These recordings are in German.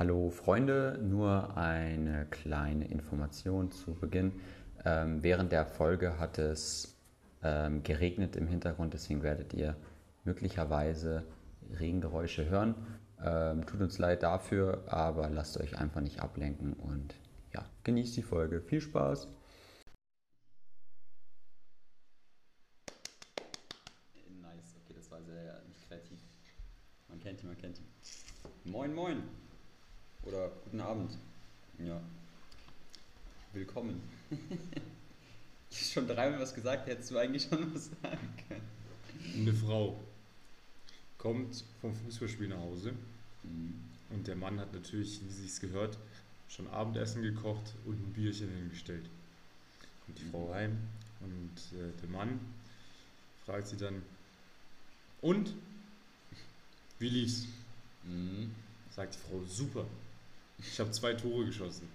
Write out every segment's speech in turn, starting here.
Hallo Freunde, nur eine kleine Information zu Beginn. Ähm, während der Folge hat es ähm, geregnet im Hintergrund, deswegen werdet ihr möglicherweise Regengeräusche hören. Ähm, tut uns leid dafür, aber lasst euch einfach nicht ablenken und ja, genießt die Folge. Viel Spaß! Nice, okay, das war sehr nicht kreativ. Man kennt ihn, man kennt ihn. Moin, moin! Oder guten Abend. Ja. Willkommen. ich habe schon dreimal was gesagt, hättest du eigentlich schon was sagen können. Eine Frau kommt vom Fußballspiel nach Hause Mhm. und der Mann hat natürlich, wie sich's gehört, schon Abendessen gekocht und ein Bierchen hingestellt. Kommt die Frau heim und äh, der Mann fragt sie dann, und? Wie lief's? Mhm. Sagt die Frau, super. Ich habe zwei Tore geschossen.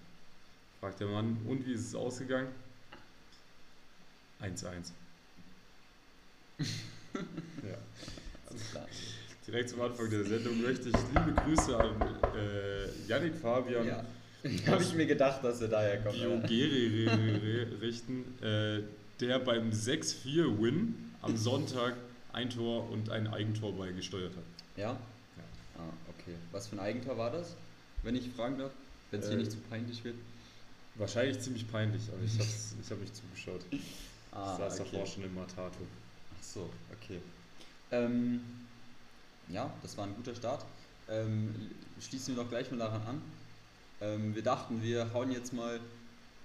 Fragt der Mann, und wie ist es ausgegangen? 1-1. ja. Alles klar. Direkt zum Anfang der Sendung möchte ich liebe Grüße an äh, Yannick Fabian Ja. Habe ich mir gedacht, dass er daher kommt. ja. Biogeri richten, äh, der beim 6-4-Win am Sonntag ein Tor und ein Eigentor beigesteuert hat. Ja? Ja. Ah, okay. Was für ein Eigentor war das? Wenn ich fragen darf? Wenn es hier Äh, nicht zu peinlich wird. Wahrscheinlich ziemlich peinlich, aber ich habe ich hab nicht zugeschaut. Ah, ich saß okay. davor schon im Matato. Ach so, okay. Ähm, ja, das war ein guter Start. Ähm, schließen wir doch gleich mal daran an. Ähm, wir dachten, wir hauen jetzt mal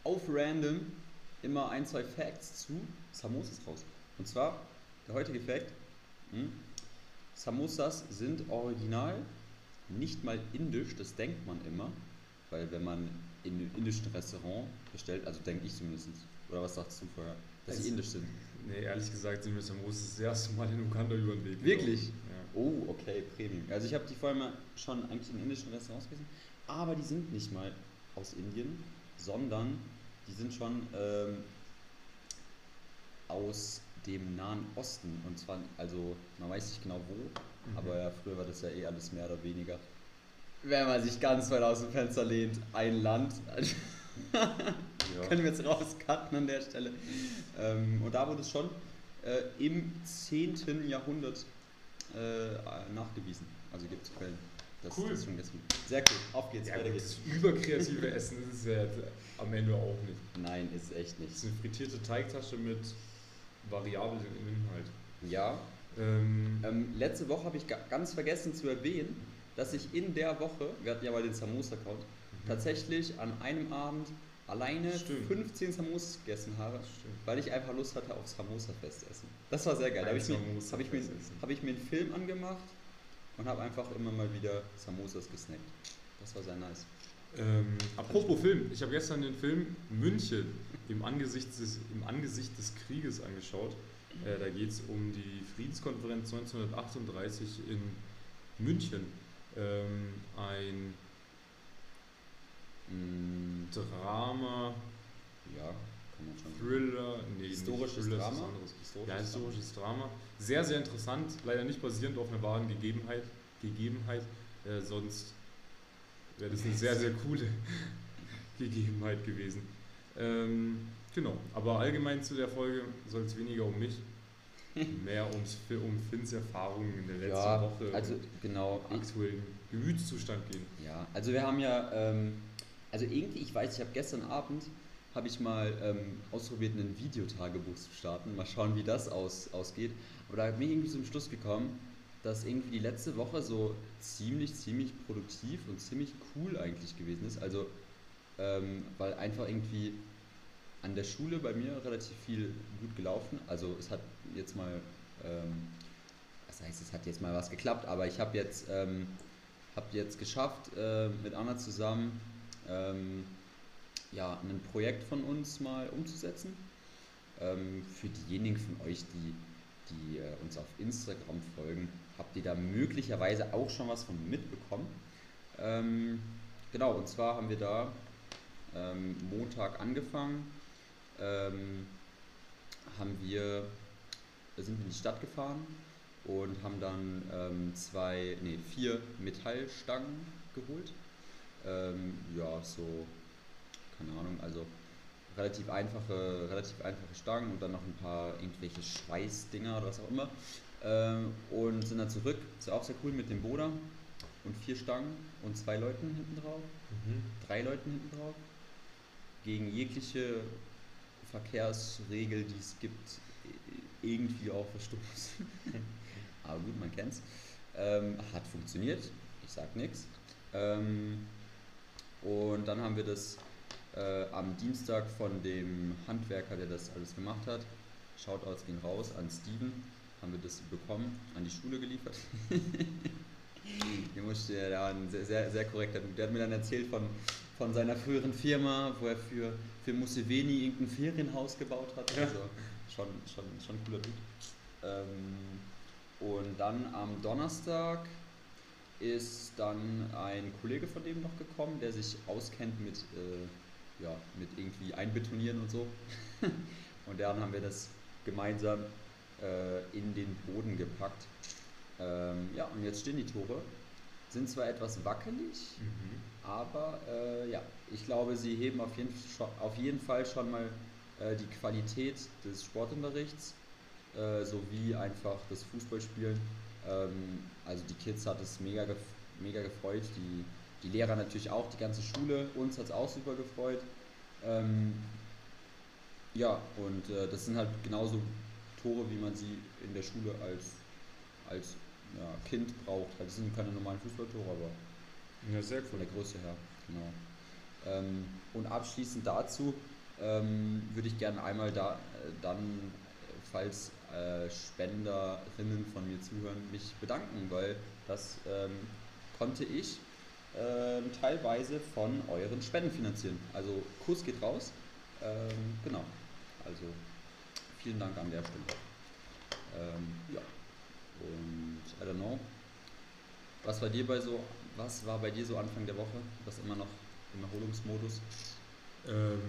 auf random immer ein, zwei Facts zu Samosas raus. Und zwar, der heutige Fact, hm, Samosas sind original nicht mal indisch, das denkt man immer, weil wenn man in einem indischen Restaurant bestellt, also denke ich zumindest, oder was sagst du vorher, dass sie indisch sind? Nee, ehrlich gesagt sind wir Samosas das erste Mal in Uganda über den Weg. Wirklich? gelaufen. Oh, okay, Premium. Also ich habe die vorher mal schon eigentlich in indischen Restaurants gesehen, aber die sind nicht mal aus Indien, sondern die sind schon ähm, aus dem Nahen Osten. Und zwar, also man weiß nicht genau wo, Mhm. aber ja, früher war das ja eh alles mehr oder weniger. Wenn man sich ganz weit aus dem Fenster lehnt, ein Land. Ja. Können wir jetzt rauscutten an der Stelle. Ähm, und da wurde es schon äh, im 10. Jahrhundert äh, nachgewiesen. Also gibt es Quellen. Das, Cool. das ist schon gestern. Sehr cool. Auf geht's, Ja, weiter geht's. das überkreative Essen ist es ja am Ende auch nicht. Nein, ist echt Es nicht. ist eine frittierte Teigtasche mit variablen Inhalt. Ja. Ähm, Ähm, letzte Woche habe ich ga- ganz vergessen zu erwähnen, dass ich in der Woche, wir hatten ja mal den Samosa-Account, tatsächlich an einem Abend alleine Stimmt. 15 Samosas gegessen habe, Stimmt. weil ich einfach Lust hatte auf Samosa-Festessen. Das war sehr geil. Da habe ich, mir- hab ich, mir- hab ich mir einen Film angemacht und habe einfach immer mal wieder Samosas gesnackt. Das war sehr nice. Ähm, apropos Film, ich habe gestern den Film München im Angesicht des, im Angesicht des Krieges angeschaut. Äh, da geht es um die Friedenskonferenz 1938 in München. Ähm, ein Mm, Drama, ja, kann man schon. Thriller, nee, Historisches Thriller, Drama? anderes. Historisches ja, historisches Drama. Sehr, sehr interessant, leider nicht basierend auf einer wahren Gegebenheit, Gegebenheit äh, sonst wäre das eine sehr, sehr coole Gegebenheit gewesen. Ähm, genau, aber allgemein zu der Folge soll es weniger um mich, mehr ums, um Finns Erfahrungen in der letzten Ja, Woche also genau. aktuellen Gemütszustand gehen. Ja, also wir haben ja, ähm, also irgendwie, ich weiß, ich habe gestern Abend, habe ich mal ähm, ausprobiert, ein Videotagebuch zu starten. Mal schauen, wie das aus, ausgeht. Aber da bin ich irgendwie zum Schluss gekommen, dass irgendwie die letzte Woche so ziemlich, ziemlich produktiv und ziemlich cool eigentlich gewesen ist. Also, ähm, weil einfach irgendwie an der Schule bei mir relativ viel gut gelaufen. Also es hat jetzt mal, ähm, was heißt, es hat jetzt mal was geklappt, aber ich habe jetzt, ähm, hab jetzt geschafft, äh, mit Anna zusammen ähm, ja, ein Projekt von uns mal umzusetzen. Ähm, für diejenigen von euch, die, die äh, uns auf Instagram folgen, habt ihr da möglicherweise auch schon was von mitbekommen. Ähm, genau, und zwar haben wir da ähm, Montag angefangen, ähm, haben wir, sind wir in die Stadt gefahren und haben dann ähm, zwei, nee, vier Metallstangen geholt Ähm, ja, so, keine Ahnung, also relativ einfache, relativ einfache Stangen und dann noch ein paar irgendwelche Schweißdinger oder was auch immer. Ähm, und sind dann zurück, ist auch sehr cool mit dem Boda und vier Stangen und zwei Leuten hinten drauf, Mhm. drei Leuten hinten drauf. Gegen jegliche Verkehrsregel, die es gibt, irgendwie auch verstoßen. Aber gut, man kennt's. Ähm, hat funktioniert, ich sag nichts. Ähm, und dann haben wir das äh, am Dienstag von dem Handwerker, der das alles gemacht hat, Shoutouts gehen raus an Steven, haben wir das bekommen, an die Schule geliefert. Hier musste da ein sehr, sehr, sehr korrekter Dude. Der hat mir dann erzählt von, von seiner früheren Firma, wo er für, für Museveni irgendein Ferienhaus gebaut hat. Ja. Also schon, schon, schon ein cooler Dude. Ähm, und dann am Donnerstag ist dann ein Kollege von dem noch gekommen, der sich auskennt mit, äh, ja, mit irgendwie Einbetonieren und so. und dann haben wir das gemeinsam äh, in den Boden gepackt. Ähm, ja, und jetzt stehen die Tore. Sind zwar etwas wackelig, Mhm. Aber äh, ja, ich glaube, sie heben auf jeden, auf jeden Fall schon mal äh, die Qualität des Sportunterrichts äh, sowie einfach das Fußballspielen. Ähm, also die Kids hat es mega, gef mega gefreut, die, die Lehrer natürlich auch, die ganze Schule, uns hat es auch super gefreut. Ähm, ja, und äh, das sind halt genauso Tore, wie man sie in der Schule als, als ja, Kind braucht. Halt, das sind keine normalen Fußballtore, aber Ja, sehr von cool. der Größe her, genau. Ähm, und abschließend dazu ähm, würde ich gerne einmal da, äh, dann, äh, falls äh, Spenderinnen von mir zuhören, mich bedanken, weil das ähm, konnte ich ähm, teilweise von euren Spenden finanzieren. Also Kuss geht raus. Ähm, genau. Also vielen Dank an der Stelle. Ähm, ja. Und I don't know. Was war dir bei so, was war bei dir so Anfang der Woche? Das immer noch im Erholungsmodus? Ähm,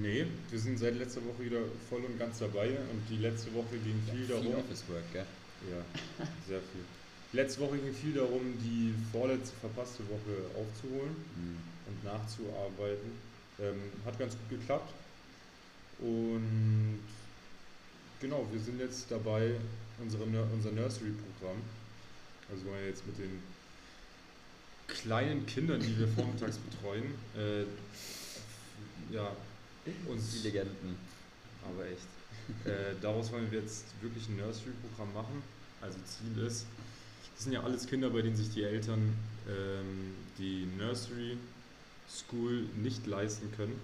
nee, wir sind seit letzter Woche wieder voll und ganz dabei und die letzte Woche ging viel Viel darum. Office Work, gell? Ja, sehr viel. Letzte Woche ging viel darum, die vorletzte verpasste Woche aufzuholen Hm. und nachzuarbeiten. Ähm, hat ganz gut geklappt. Und genau, wir sind jetzt dabei, unsere, unser Nursery-Programm, also wir jetzt mit den kleinen Kindern, die wir vormittags betreuen, äh, ja, uns Die Legenden. aber echt. Äh, daraus wollen wir jetzt wirklich ein Nursery-Programm machen. Also Ziel ist, das sind ja alles Kinder, bei denen sich die Eltern ähm, die Nursery School nicht leisten können.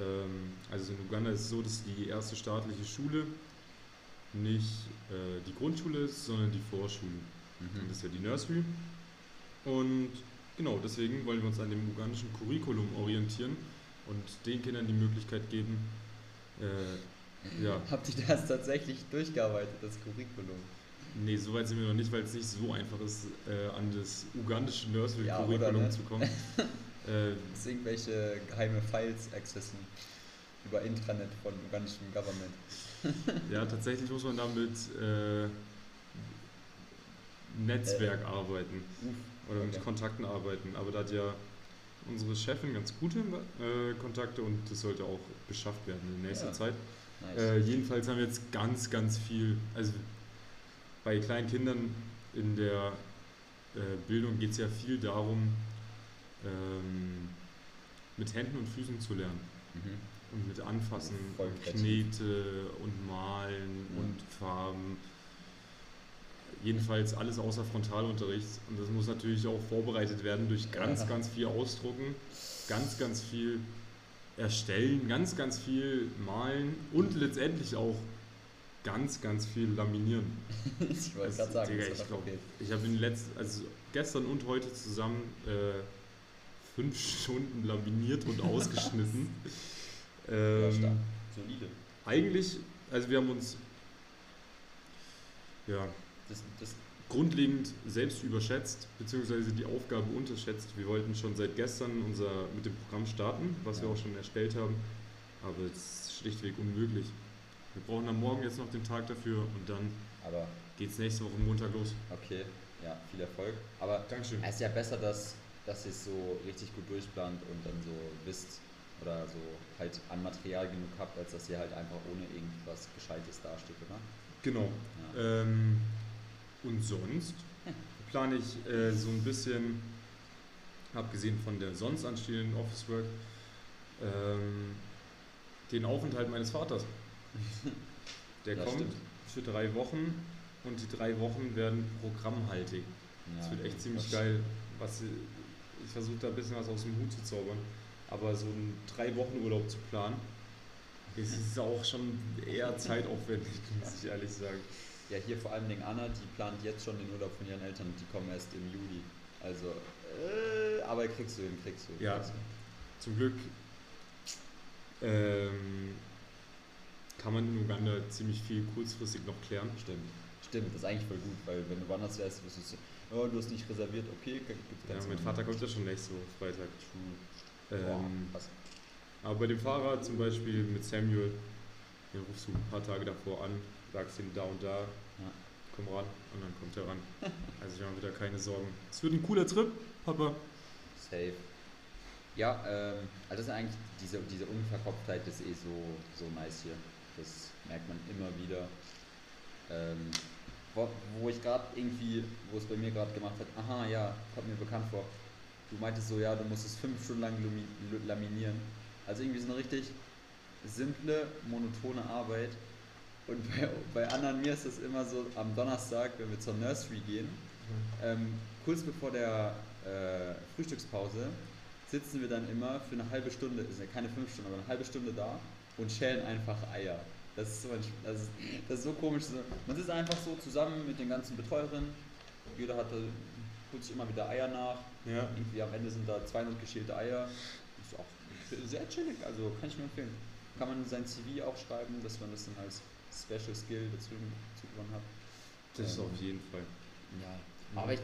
Ähm, also in Uganda ist es so, dass die erste staatliche Schule nicht äh, die Grundschule ist, sondern die Vorschule. Und Mhm. das ist ja die Nursery. Und genau, deswegen wollen wir uns an dem ugandischen Curriculum orientieren und den Kindern die Möglichkeit geben, äh, ja, Habt ihr das tatsächlich durchgearbeitet, das Curriculum? nee, so weit sind wir noch nicht, weil es nicht so einfach ist, äh, an das ugandische Ja, Nursery-Curriculum oder, ne? zu kommen. äh, Dass irgendwelche geheime Files accessen über Intranet von ugandischem Government. ja, tatsächlich muss man da mit äh, Netzwerk arbeiten Uff, oder mit okay. Kontakten arbeiten. Aber da hat ja unsere Chefin ganz gute äh, Kontakte und das sollte auch beschafft werden in nächster Ja. Zeit. nice. Äh, jedenfalls haben wir jetzt ganz, ganz viel, also bei kleinen Kindern in der äh, Bildung geht es ja viel darum, ähm, mit Händen und Füßen zu lernen mhm. und mit Anfassen, und. Knete und Malen Ja. und Farben. Jedenfalls alles außer Frontalunterricht und das muss natürlich auch vorbereitet werden durch ganz, Ja. ganz viel Ausdrucken, ganz, ganz viel erstellen, ganz, ganz viel malen und letztendlich auch ganz, ganz viel laminieren. ich wollte Das- gerade sagen, Digga, ich hat glaub, gefehlt. Ich habe in letzt, also gestern und heute zusammen äh, fünf Stunden laminiert und ausgeschnitten. Ähm. Solide. eigentlich, also wir haben uns ja, Das, das, grundlegend selbst überschätzt, beziehungsweise die Aufgabe unterschätzt. Wir wollten schon seit gestern unser mit dem Programm starten, was wir auch schon erstellt haben, aber es ist schlichtweg unmöglich. Wir brauchen am Morgen jetzt noch den Tag dafür und dann aber geht's nächste Woche Montag los. okay, ja, viel Erfolg. Aber Dankeschön. es ist ja besser, das dass ihr es so richtig gut durchplant und dann so wisst oder so halt an Material genug habt, als dass ihr halt einfach ohne irgendwas Gescheites dasteht, oder? Genau. Ja. Ähm, und sonst plane ich äh, so ein bisschen, abgesehen von der sonst anstehenden Office Work, ähm, den Aufenthalt meines Vaters. Der Ja, kommt stimmt. für drei Wochen und die drei Wochen werden programmhaltig. Das Ja, wird echt ziemlich das- geil. Was, ich versuche da ein bisschen was aus dem Hut zu zaubern. Aber so einen drei Wochen Urlaub zu planen, das ist auch schon eher zeitaufwendig, muss ich ehrlich sagen. Ja, hier vor allem Dingen Anna, die plant jetzt schon den Urlaub von ihren Eltern, die kommen erst im Juli. Also, äh, aber kriegst du hin, kriegst du. Ja. kriegst du. Zum Glück ähm, kann man in Uganda ziemlich viel kurzfristig noch klären. Stimmt. Stimmt, das ist eigentlich voll gut, weil wenn du woanders wärst, wirst du so, oh, du hast nicht reserviert, okay, gibt's Ja, ganz mein normal. Vater kommt ja schon nächste Woche Freitag. Boah, Ähm, krass. aber bei dem Fahrer zum Beispiel mit Samuel, den rufst du ein paar Tage davor an, sagst ihm da und da, Ja. komm ran und dann kommt er ran. Also ich mache wieder keine Sorgen. Es wird ein cooler Trip, Papa. Safe. Ja, ähm, also das ist eigentlich, diese, diese Unverkopftheit ist eh so, so nice hier. Das merkt man immer wieder. Ähm, wo, wo ich gerade irgendwie, wo es bei mir gerade gemacht hat, aha, ja, kommt mir bekannt vor. Du meintest so, ja, du musst es fünf Stunden lang laminieren. Also irgendwie so eine richtig simple, monotone Arbeit. Und bei, bei Anna und mir ist das immer so am Donnerstag, wenn wir zur Nursery gehen, ähm, kurz bevor der äh, Frühstückspause sitzen wir dann immer für eine halbe Stunde, ist ja keine fünf Stunden, aber eine halbe Stunde da und schälen einfach Eier. Das ist so, das ist, das ist so komisch. Man sitzt einfach so zusammen mit den ganzen Betreuerinnen. Jeder hat, da- holt sich immer wieder Eier nach. Ja. Irgendwie am Ende sind da 200 geschälte Eier. Ist auch sehr chillig, also kann ich nur empfehlen. Kann man in sein CV auch schreiben, dass man das dann als Special Skill dazu, dazu gewonnen hat. Das ist Ähm, auf jeden Fall. Ja, aber ich,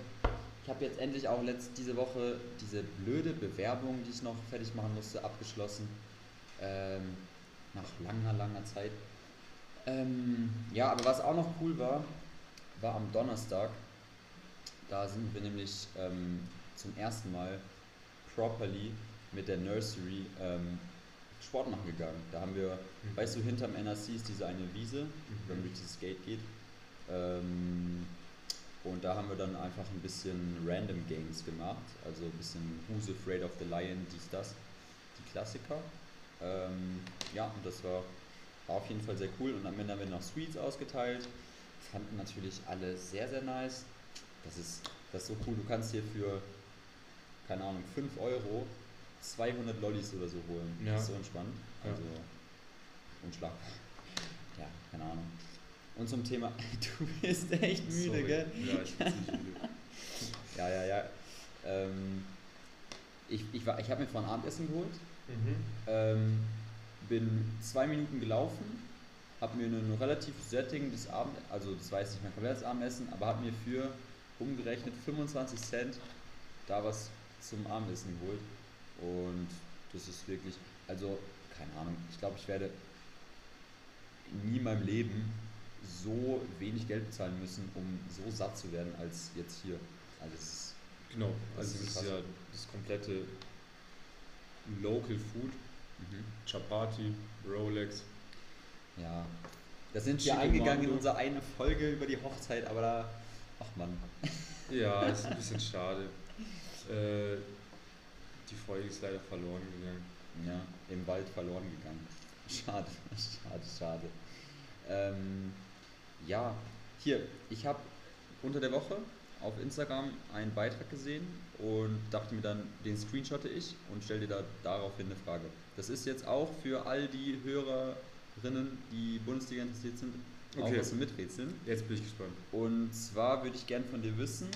ich habe jetzt endlich auch letzt, diese Woche diese blöde Bewerbung, die ich noch fertig machen musste, abgeschlossen. Ähm, nach langer, langer Zeit. Ähm, ja, aber was auch noch cool war, war am Donnerstag. Da sind wir nämlich ähm, zum ersten Mal properly mit der Nursery ähm, Sport machen gegangen. Da haben wir, Mhm. weißt du, hinterm NRC ist diese eine Wiese, wenn man durch dieses Gate geht. Ähm, und da haben wir dann einfach ein bisschen Random Games gemacht. Also ein bisschen Who's Afraid of the Lion, dies, das. Die Klassiker. Ähm, ja, und das war, war auf jeden Fall sehr cool. Und am Ende haben wir noch Sweets ausgeteilt. Fanden natürlich alle sehr, sehr nice. Das ist, das ist so cool. Du kannst hier für, keine Ahnung, 5 Euro 200 Lollis oder so holen. Ja. Das ist so entspannt. Ja. Also unschlagbar. Ja, keine Ahnung. Und zum Thema, du bist echt müde, Sorry. gell? Ja, ich bin ziemlich müde. Ja, ja, ja. Ähm, ich ich, war- ich habe mir vorhin Abendessen geholt, Mhm. ähm, bin zwei Minuten gelaufen, habe mir ein relativ sättigendes Abend, also das jetzt nicht mein komplettes Abendessen, aber habe mir für umgerechnet 25 Cent da was zum Abendessen geholt. Und das ist wirklich, also keine Ahnung, ich glaube, ich werde nie in meinem Leben so wenig Geld bezahlen müssen, um so satt zu werden, als jetzt hier. Also es ist, Genau, Das also es ist ja das komplette Local Food. mhm. Chapati, Rolex. ja. Da sind wir eingegangen in unsere eine Folge über die Hochzeit, aber da, ach man, Ja, ist ein bisschen schade. Äh, die Folge ist leider verloren gegangen. ja, im Wald verloren gegangen. Schade, schade, schade. Ähm, ja, hier, ich habe unter der Woche auf Instagram einen Beitrag gesehen und dachte mir dann, den screenshotte ich und stelle dir da daraufhin eine Frage. Das ist jetzt auch für all die Hörerinnen, die Bundesliga interessiert sind, auch Okay. was zum Miträtseln. Jetzt bin ich gespannt. Und zwar würde ich gern von dir wissen,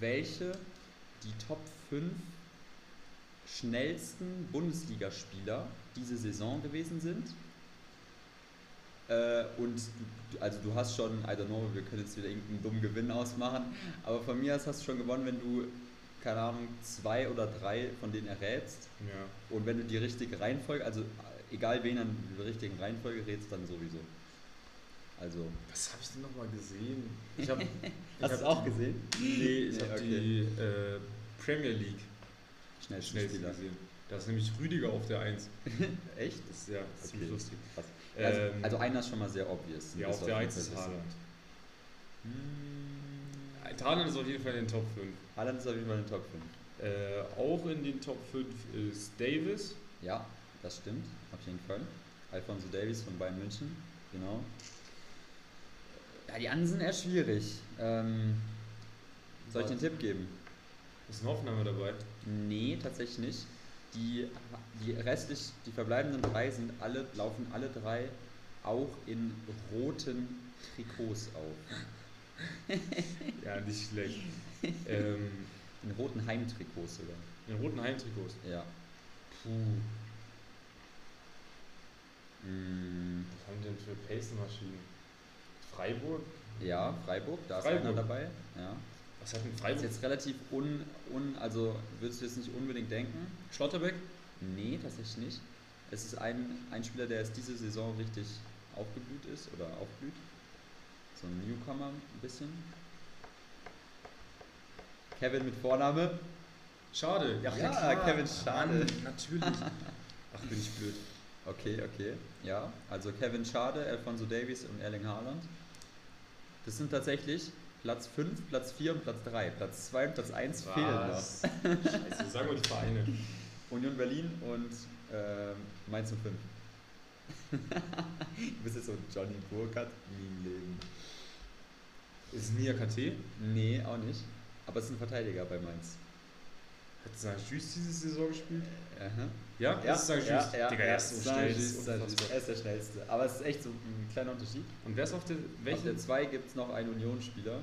welche die Top 5 schnellsten Bundesligaspieler diese Saison gewesen sind. Äh, und du, also du hast schon, I don't know, wir können jetzt wieder irgendeinen dummen Gewinn ausmachen, aber von mir aus hast du schon gewonnen, wenn du, keine Ahnung, zwei oder drei von denen errätst. Ja. Und wenn du die richtige Reihenfolge, also egal wen an der richtigen Reihenfolge rätst, dann sowieso. Also, Was habe ich denn nochmal gesehen? Ich hab, hast du es auch gesehen? Nee, ich Nee, habe okay. die äh, Premier League Schnellsten Spieler. gesehen. Da ist nämlich Rüdiger auf der 1. Echt? Das ist ja ziemlich Okay. lustig. Krass. Also, Ähm, also einer ist schon mal sehr obvious. ja, auf der jeden 1 ist. Haaland. Hm, Haaland ist auf jeden Fall in den Top 5. Haaland ist auf jeden Fall in den Top 5. Äh, auch in den Top 5 ist Davis. Ja, das stimmt, auf jeden Fall. Alfonso Davies von Bayern München, genau. Ja, die anderen sind eher schwierig. Ähm, soll ich den Tipp geben? Ist ein Hoffenheimer dabei? Nee, tatsächlich nicht. Die, die restlich, die verbleibenden drei sind alle, laufen alle drei auch in roten Trikots auf. Ja, nicht schlecht. ähm, In roten Heimtrikots sogar. in roten Heimtrikots. Ja. Puh. Mm, Was haben die denn für Pacemaschinen? Freiburg? ja, Freiburg, da ist Freiburg. einer dabei. Ja. Was hat denn Das ist Freiburg? jetzt relativ un, un, also würdest du jetzt nicht unbedingt denken? Schlotterbeck? Nee, tatsächlich nicht. Es ist ein, ein Spieler, der jetzt diese Saison richtig aufgeblüht ist oder aufblüht. So ein Newcomer ein bisschen. Kevin mit Vorname. Schade. Ja, klar. Kevin Schade. Mann, natürlich. Ach, bin ich blöd. Okay, okay. Ja, also Kevin Schade, Alfonso Davies und Erling Haaland. Das sind tatsächlich Platz 5, Platz 4 und Platz 3. Platz 2 und Platz 1 fehlen noch. Was? Scheiße, sagen wir die Vereine. Union Berlin und ähm, Mainz 05. du bist jetzt so Johnny Burkhardt nie im Leben. Ist es Nia KT? Nee, auch nicht. Aber es ist ein Verteidiger bei Mainz. Hat Saint-Just diese Saison gespielt? Aha. Ja, das ist Saint-Just. ja, Digga, ja, er ist so schnell. Er ist der schnellste. Aber es ist echt so ein kleiner Unterschied. Und wer ist auf der. Auf Welche? der 2 gibt es noch einen Union-Spieler.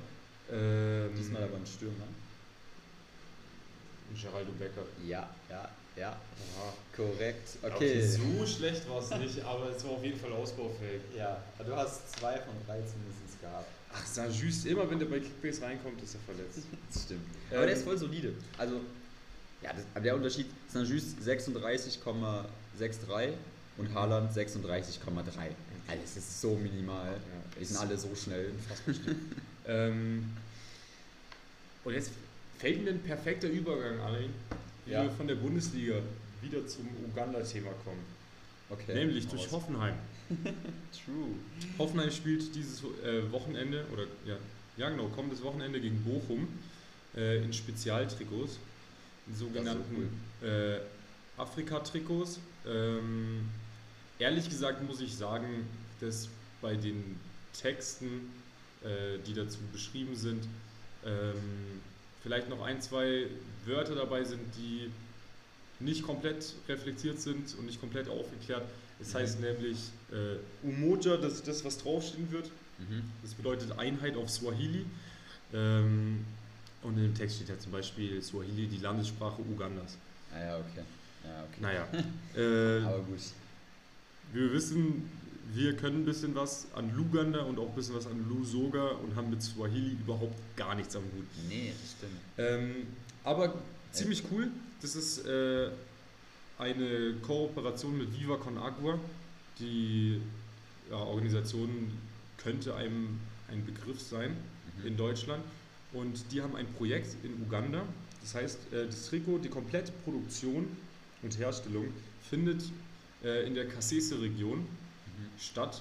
Ähm, Diesmal aber ein Stürmer. Geraldo Becker. Ja, ja, ja. Aha. Korrekt. Okay. Okay. so schlecht war es nicht, aber es war auf jeden Fall ausbaufähig. Ja, du hast zwei von drei zumindest gehabt. Ach, Saint-Just, immer wenn der bei Kickbase reinkommt, ist er verletzt. Das stimmt. Ähm, Aber der ist voll solide. Also, ja, das, aber der Unterschied, Saint-Just 36,63 und Haaland 36,3. Also, es ist so minimal. Ja, Die sind alle so schnell. unfassbar schnell. ähm, und jetzt fällt mir ein perfekter Übergang ein, wie Ja. wir von der Bundesliga wieder zum Uganda-Thema kommen. Okay. Nämlich durch. Hoffenheim. True. Hoffenheim spielt dieses äh, Wochenende, oder ja, ja genau, kommendes Wochenende gegen Bochum äh, in Spezialtrikots, sogenannten äh, Afrika-Trikots. Ähm, ehrlich gesagt muss ich sagen, dass bei den Texten, äh, die dazu beschrieben sind, ähm, vielleicht noch ein, zwei Wörter dabei sind, die nicht komplett reflektiert sind und nicht komplett aufgeklärt. Es Mhm. heißt nämlich äh, Umoja, das ist das, was draufstehen wird. Mhm. Das bedeutet Einheit auf Swahili. Ähm, und in dem Text steht ja zum Beispiel Swahili, die Landessprache Ugandas. Ah ja, okay. Ja, okay. Naja, äh, Aber gut. wir wissen, wir können ein bisschen was an Luganda und auch ein bisschen was an Lusoga und haben mit Swahili überhaupt gar nichts am Hut. Nee, das stimmt. Ähm, aber ziemlich cool. Das ist äh, eine Kooperation mit Viva Con Agua. Die ja, Organisation könnte einem ein Begriff sein Mhm. in Deutschland. Und die haben ein Projekt in Uganda. Das heißt, äh, das Trikot, die komplette Produktion und Herstellung findet äh, in der Kasese-Region Mhm. statt.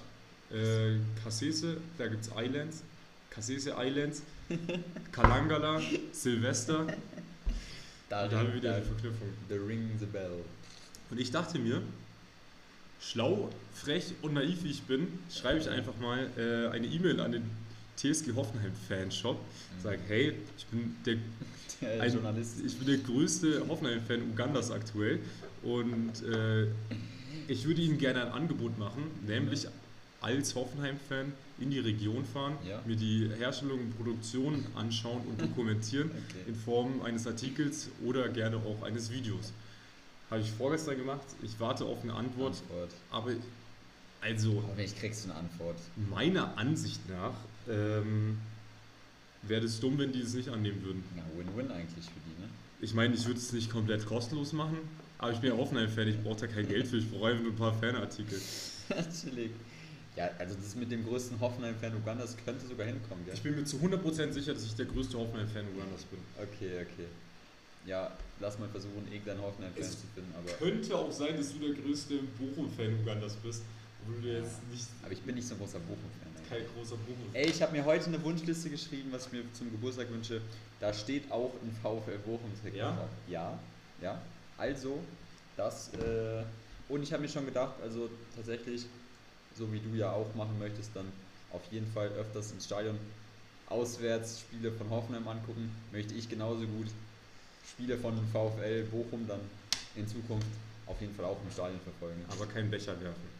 Äh, Kasese, da gibt es Islands, Kasese Islands, Kalangala, Silvester. Da, Da haben wir wieder da, eine Verknüpfung. The Ring the Bell. Und ich dachte mir, schlau, frech und naiv wie ich bin, schreibe ich einfach mal äh, eine E-Mail an den TSG Hoffenheim Fanshop. Sage, hey, ich bin der Der ein, Journalist. ich bin der größte Hoffenheim-Fan Ugandas aktuell und äh, ich würde Ihnen gerne ein Angebot machen, nämlich als Hoffenheim-Fan in die Region fahren, Ja. mir die Herstellung und Produktion anschauen und dokumentieren Okay. in Form eines Artikels oder gerne auch eines Videos. Habe ich vorgestern gemacht. Ich warte auf eine Antwort, Antwort. aber also Hoffentlich kriegst du eine Antwort. meiner Ansicht nach ähm, wäre es dumm, wenn die es nicht annehmen würden. Na, Win-Win eigentlich für die, ne? Ich meine, ich würde es nicht komplett kostenlos machen, aber ich bin ja Hoffenheim-Fan, ich brauche da kein Geld für, ich brauche einfach nur ein paar Fanartikel. Chillig. Ja, also das mit dem größten Hoffenheim-Fan Ugandas könnte sogar hinkommen, gell? Ich bin mir zu 100% sicher, dass ich der größte Hoffenheim-Fan Ugandas bin. Okay, okay. ja, lass mal versuchen, irgendeinen Hoffenheim-Fan zu finden. Aber, Könnte auch sein, dass du der größte Bochum-Fan Ugandas bist, du jetzt nicht aber ich bin nicht so ein großer Bochum-Fan. kein großer Bochum-Fan Ey, ich habe mir heute eine Wunschliste geschrieben, was ich mir zum Geburtstag wünsche. Da steht auch ein VfL Bochum-Trikot Ja? drauf. Ja, ja. Also, das, äh, und ich habe mir schon gedacht, also tatsächlich, so wie du ja auch machen möchtest, dann auf jeden Fall öfters ins Stadion auswärts Spiele von Hoffenheim angucken, möchte ich genauso gut Spiele von VfL Bochum dann in Zukunft auf jeden Fall auch im Stadion verfolgen. Aber keinen Becher werfen.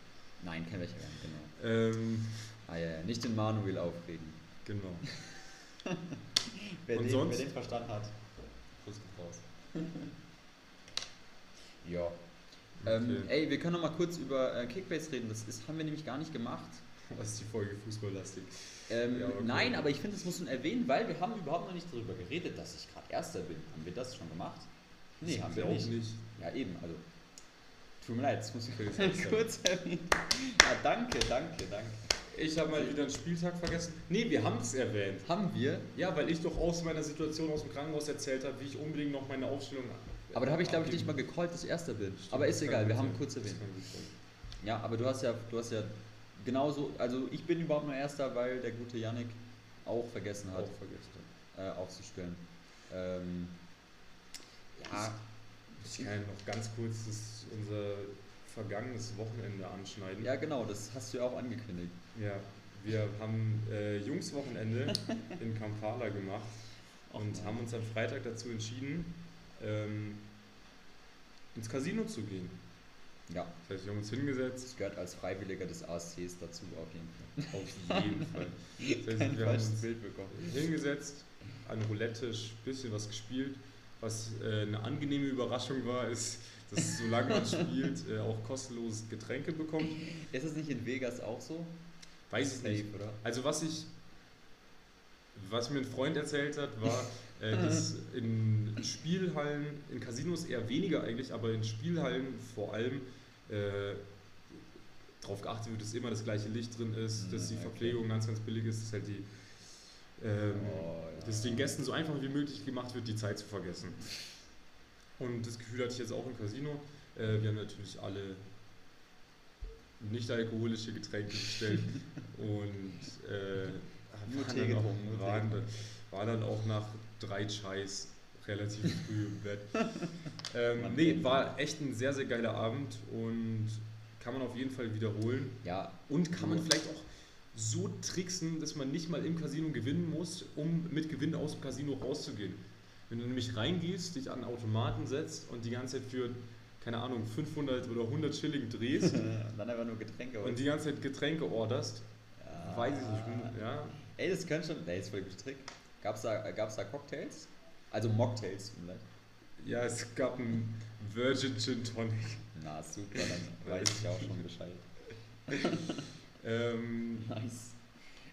Nein, kein welcher werden, genau. Ähm, Ah ja, nicht den Manuel aufregen. genau. Wer, den, sonst? wer den verstanden hat. Kuss geht raus. Ja. Ähm, Okay. ey, wir können noch mal kurz über äh, Kickbase reden. Das ist, haben wir nämlich gar nicht gemacht. Was ist die Folge fußballlastig? Ähm, Ja, okay. Nein, aber ich finde, das muss man erwähnen, weil wir haben überhaupt noch nicht darüber geredet, dass ich gerade Erster bin. Haben wir das schon gemacht? Nee, Das haben wir auch nicht. nicht. Ja, eben. Also, tut mir leid, das muss ich will jetzt nicht kurz erwähnen. Ja, danke, danke, danke. Ich habe mal wieder einen Spieltag vergessen. Nee, wir haben es erwähnt. Haben wir? Ja, weil ich doch aus meiner Situation aus dem Krankenhaus erzählt habe, wie ich unbedingt noch meine Aufstellung. Aber da habe ich, glaube ich, nicht mal gecallt, dass ich Erster bin. Stimmt, aber ist egal, wir haben sein. kurz erwähnt. Ja, aber du hast ja, du hast ja genauso, also ich bin überhaupt nur Erster, weil der gute Yannick auch vergessen hat, Auch vergessen. äh, aufzustellen. Ähm, ja, Ich kann noch ganz kurz das, unser vergangenes Wochenende anschneiden. ja genau, das hast du ja auch angekündigt. Ja, wir haben äh, Jungswochenende in Kampala gemacht und haben uns am Freitag dazu entschieden, ähm, ins Casino zu gehen. Ja, Das heißt, wir haben uns hingesetzt, das gehört als Freiwilliger des ASCs dazu auf jeden Fall. auf jeden Fall. Das heißt, wir haben uns Bild bekommen. hingesetzt, an Roulette-Tisch, bisschen was gespielt. Was äh, eine angenehme Überraschung war, ist, dass solange man spielt, äh, auch kostenloses Getränke bekommt. Ist es nicht in Vegas auch so? Weiß ich nicht. Oder? Also was ich, was mir ein Freund erzählt hat, war, äh, dass in Spielhallen, in Casinos eher weniger eigentlich, aber in Spielhallen vor allem äh, darauf geachtet wird, dass immer das gleiche Licht drin ist, dass die. Verpflegung ganz, ganz billig ist, dass halt die ähm, Oh, ja. dass den Gästen so einfach wie möglich gemacht wird, die Zeit zu vergessen. Und das Gefühl hatte ich jetzt auch im Casino. Äh, wir haben natürlich alle nicht alkoholische Getränke bestellt und äh, waren dann auch- waren, waren dann auch nach drei Chais relativ früh im Bett. Ähm, kennt war echt ein sehr, sehr geiler Abend und kann man auf jeden Fall wiederholen. Ja, Und kann man vielleicht auch so tricksen, dass man nicht mal im Casino gewinnen muss, um mit Gewinn aus dem Casino rauszugehen. Wenn du nämlich reingehst, dich an einen Automaten setzt und die ganze Zeit für, keine Ahnung, 500 oder 100 Schilling drehst dann einfach nur Getränke. und die ganze Zeit Getränke orderst, ja. weiß ich nicht, ja. Ey, das könnte schon. Nee, das ist voll guter Trick. Gab's da, gab's da Cocktails? Also Mocktails, leid. Ja, es gab einen Virgin Gin Tonic. Na, super, dann weiß ich auch schon Bescheid. Ähm, Nice.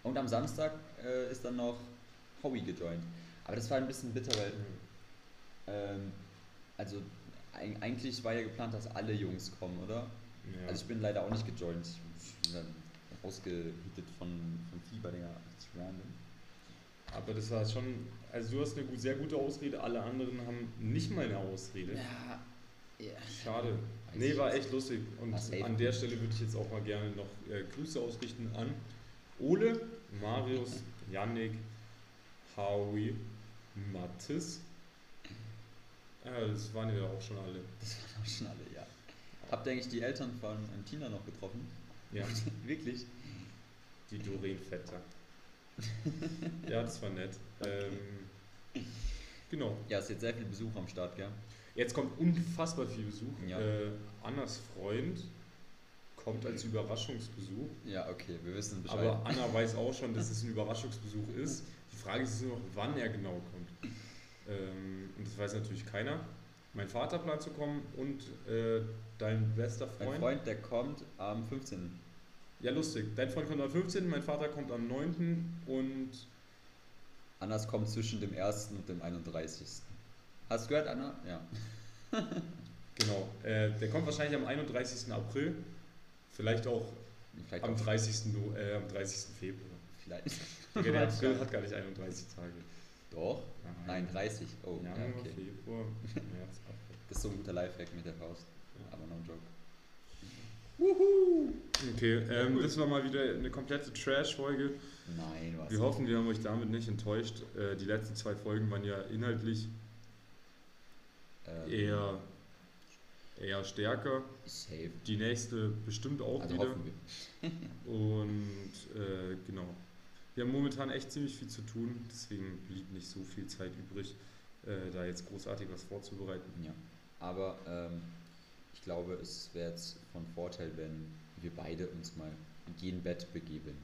Und am Samstag äh, ist dann noch Howie gejoint. Aber das war ein bisschen bitter, weil. Ähm, also, eig- eigentlich war ja geplant, dass alle Jungs kommen, oder? ja. Also, ich bin leider auch nicht gejoint. Ich bin dann rausgehittet von, von Fieber, Digga. Ist random. aber das war schon, also du hast eine sehr gute Ausrede, alle anderen haben nicht mal eine Ausrede. Ja, ja. Schade. Nee, war echt lustig. Und an der Stelle würde ich jetzt auch mal gerne noch äh, Grüße ausrichten an Ole, Marius, Yannick, Howie, Mathis. Ja, das waren ja auch schon alle. Das waren auch schon alle, ja. Habt ihr eigentlich die Eltern von ähm, Tina noch getroffen? Ja, Wirklich? die Doreen Vetter. Ja, das war nett. Ähm, genau. Ja, ist jetzt sehr viel Besuch am Start, gell? Jetzt kommt unfassbar viel Besuch. Ja. Äh, Annas Freund kommt als Überraschungsbesuch. Ja, okay, wir wissen Bescheid. Aber Anna weiß auch schon, dass es ein Überraschungsbesuch ist. Die Frage ist nur noch, wann er genau kommt. Ähm, und das weiß natürlich keiner. Mein Vater plant zu kommen und äh, dein bester mein Freund. Freund, der kommt am 15. Ja, lustig. Dein Freund kommt am 15., mein Vater kommt am 9. und Annas kommt zwischen dem 1. und dem 31. Hast du gehört, Anna? Ja. genau, äh, der kommt wahrscheinlich am 31. April. Vielleicht auch Vielleicht am auch 30. No, äh, am 30. Februar. Vielleicht. Digga, der April hat gar nicht 31 Tage. Doch? Nein, 30. Oh, ja, Januar, okay. Februar, März, April. Das ist so ein guter Lifehack mit der Faust. Ja. Aber no joke. Okay, ähm, das war mal wieder eine komplette Trash-Folge. Nein, was? Wir hoffen, wir haben euch damit nicht enttäuscht. Äh, die letzten zwei Folgen waren ja inhaltlich ähm, eher, eher stärker. Safe. Die nächste bestimmt auch Also wieder. hoffen wir. Und äh, genau. Wir haben momentan echt ziemlich viel zu tun, deswegen blieb nicht so viel Zeit übrig, äh, da jetzt großartig was vorzubereiten. Ja. Aber ähm, ich glaube, es wäre jetzt von Vorteil, wenn wir beide uns mal gegen Bett begeben.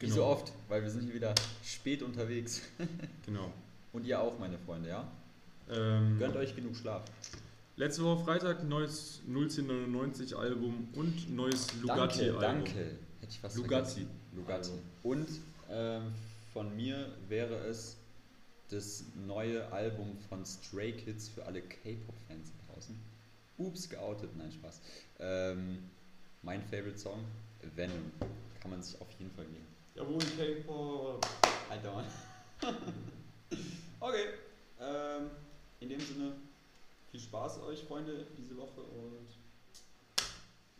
Wie Genau. so oft, weil wir sind hier wieder spät unterwegs. Genau. Und ihr auch, meine Freunde, ja? Ähm, Gönnt euch genug Schlaf. Letzte Woche Freitag neues 01099 Album und neues Lugatti danke, Album. danke. Hätte ich fast Lugatti. vergessen. Lugatti. Album. Und ähm, von mir wäre es das neue Album von Stray Kids für alle K-Pop-Fans da draußen. Ups, geoutet, nein, Spaß. Ähm, mein Favorite Song, Venom. Kann man sich auf jeden Fall geben. Jawohl, K-Pop. Alter. okay. Ähm, in dem Sinne, viel Spaß euch, Freunde, diese Woche und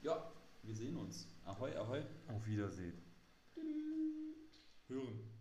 ja, wir sehen uns. Ahoi, ahoi. Auf Wiedersehen. Hören.